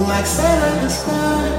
like Santa in the sky.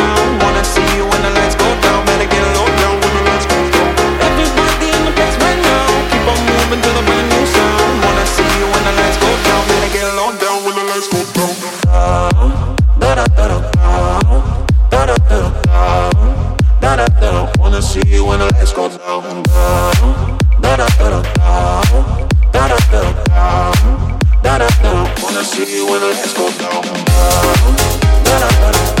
I see you when the lights go down. down.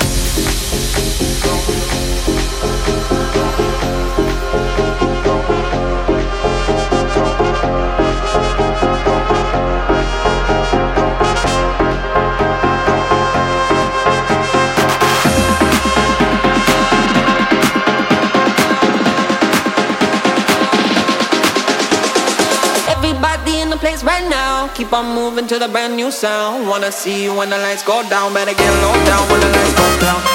Keep on moving to the brand new sound. Wanna see you when the lights go down. Better get low down when the lights go down.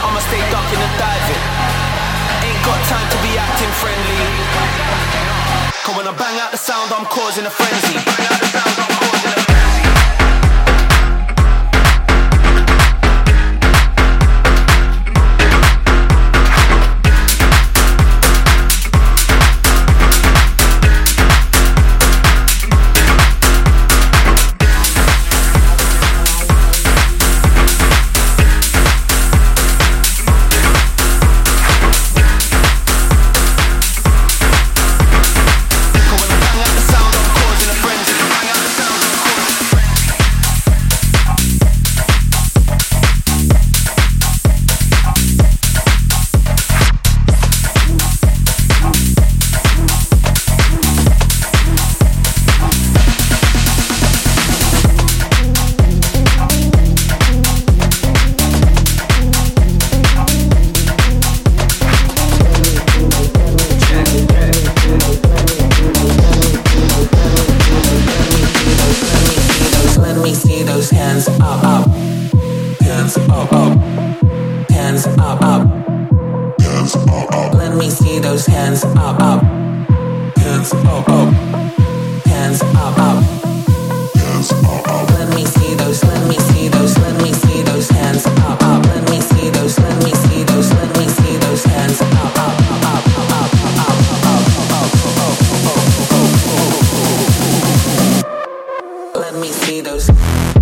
I'ma stay ducking and diving. Ain't got time to be acting friendly. Cause when I bang out the sound, I'm causing a frenzy. Bang out the sound, I'm causing a frenzy. Your hand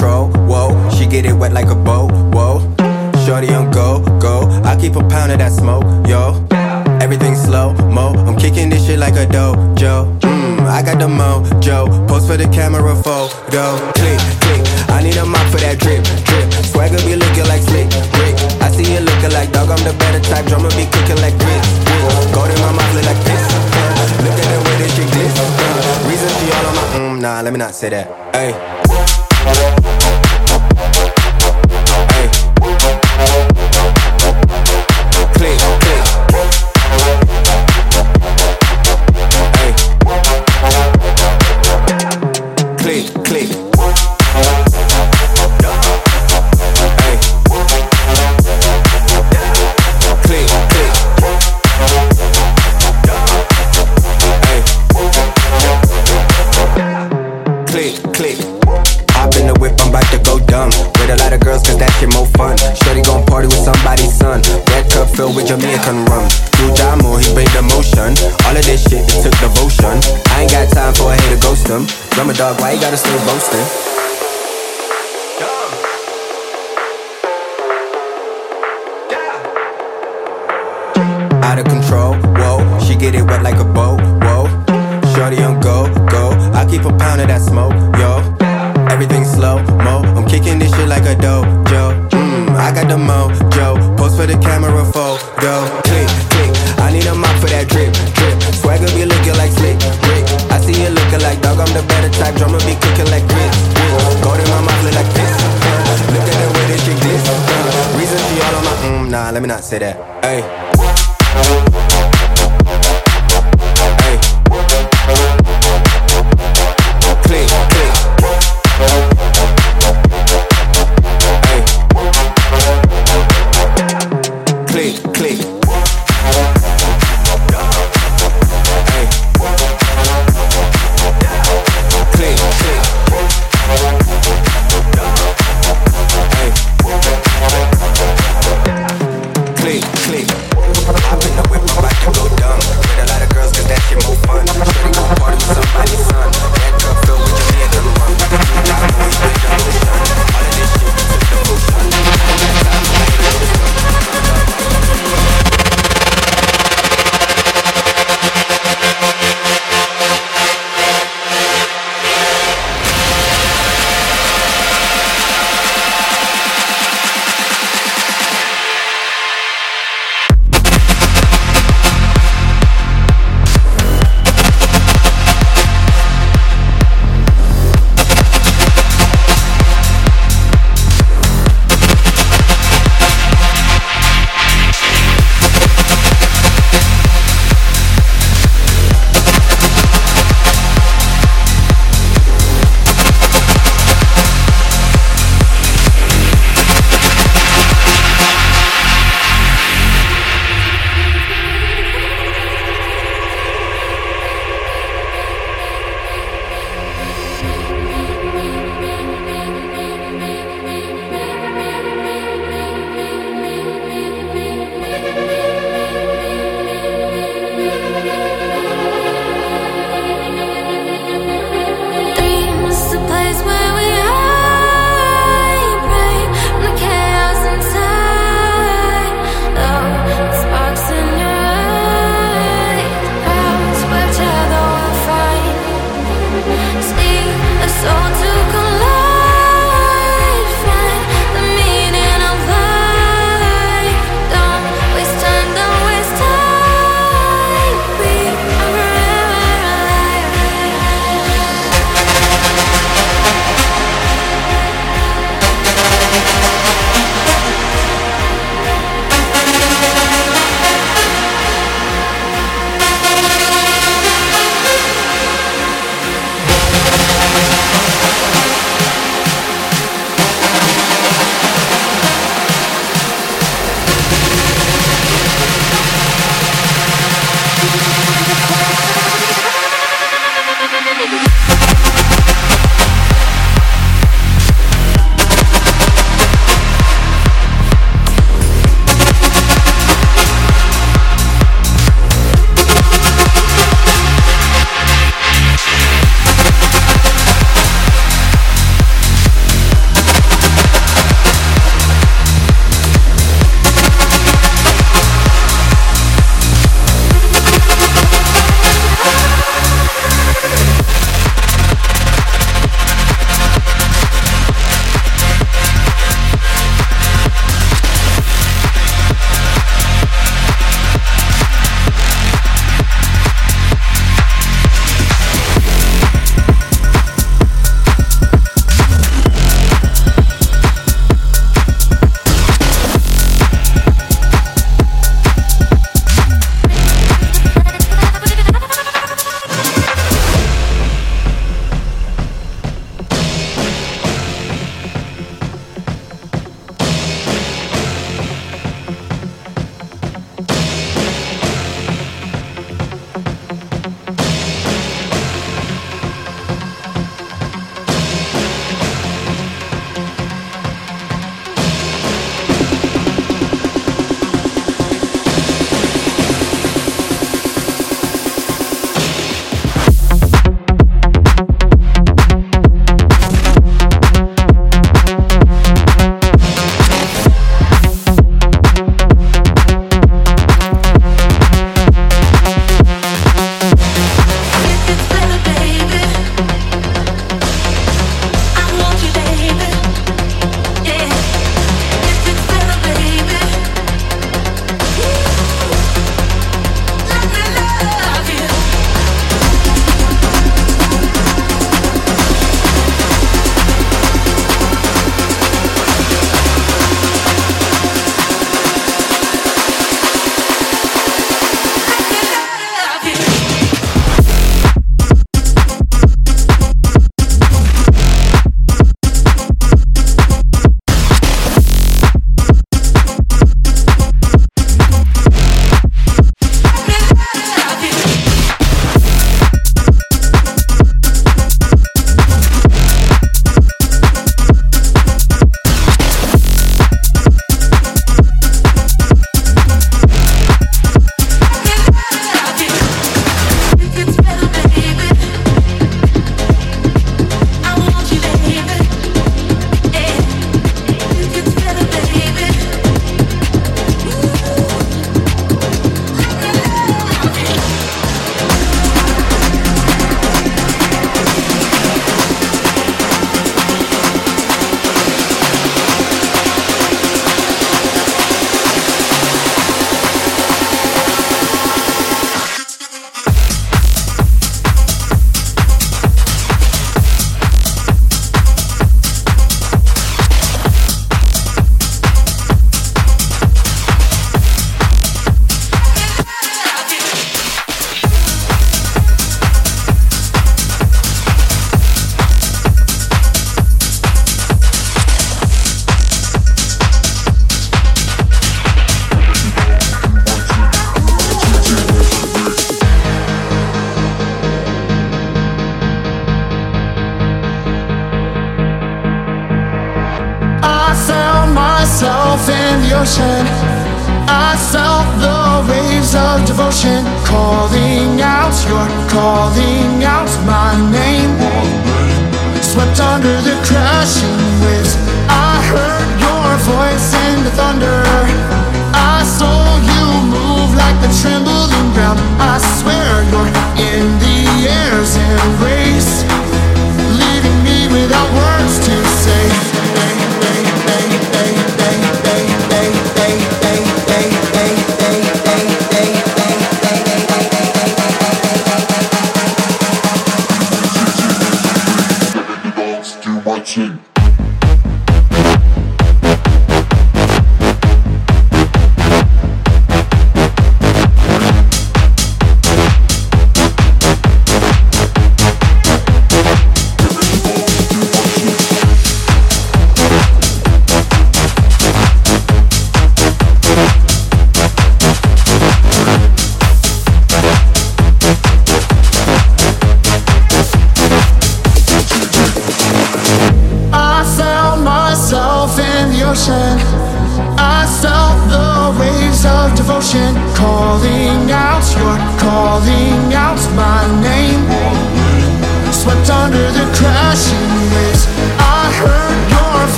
Control. Whoa, she get it wet like a boat. Whoa, shorty on go, go. I keep a pound of that smoke, yo. Everything slow mo. I'm kicking this shit like a dojo. Mm, I got the mojo. Post for the camera photo. Click, click. I need a mop for that drip, drip. Swagger be looking like slick, Rick. I see you looking like dog. I'm the better type. Drummer be cooking like grits, grits. Gold in my mouth look like this. Look at the way this shit glitz. Uh, reason she all on my mm, nah. Let me not say that. Hey. Him. a dog, why you gotta stay boasting? Out of control, whoa. She get it wet like a boat, whoa. Shorty on go, go. I keep a pound of that smoke, nah. Let me not say that. Hey.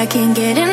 I can't get enough.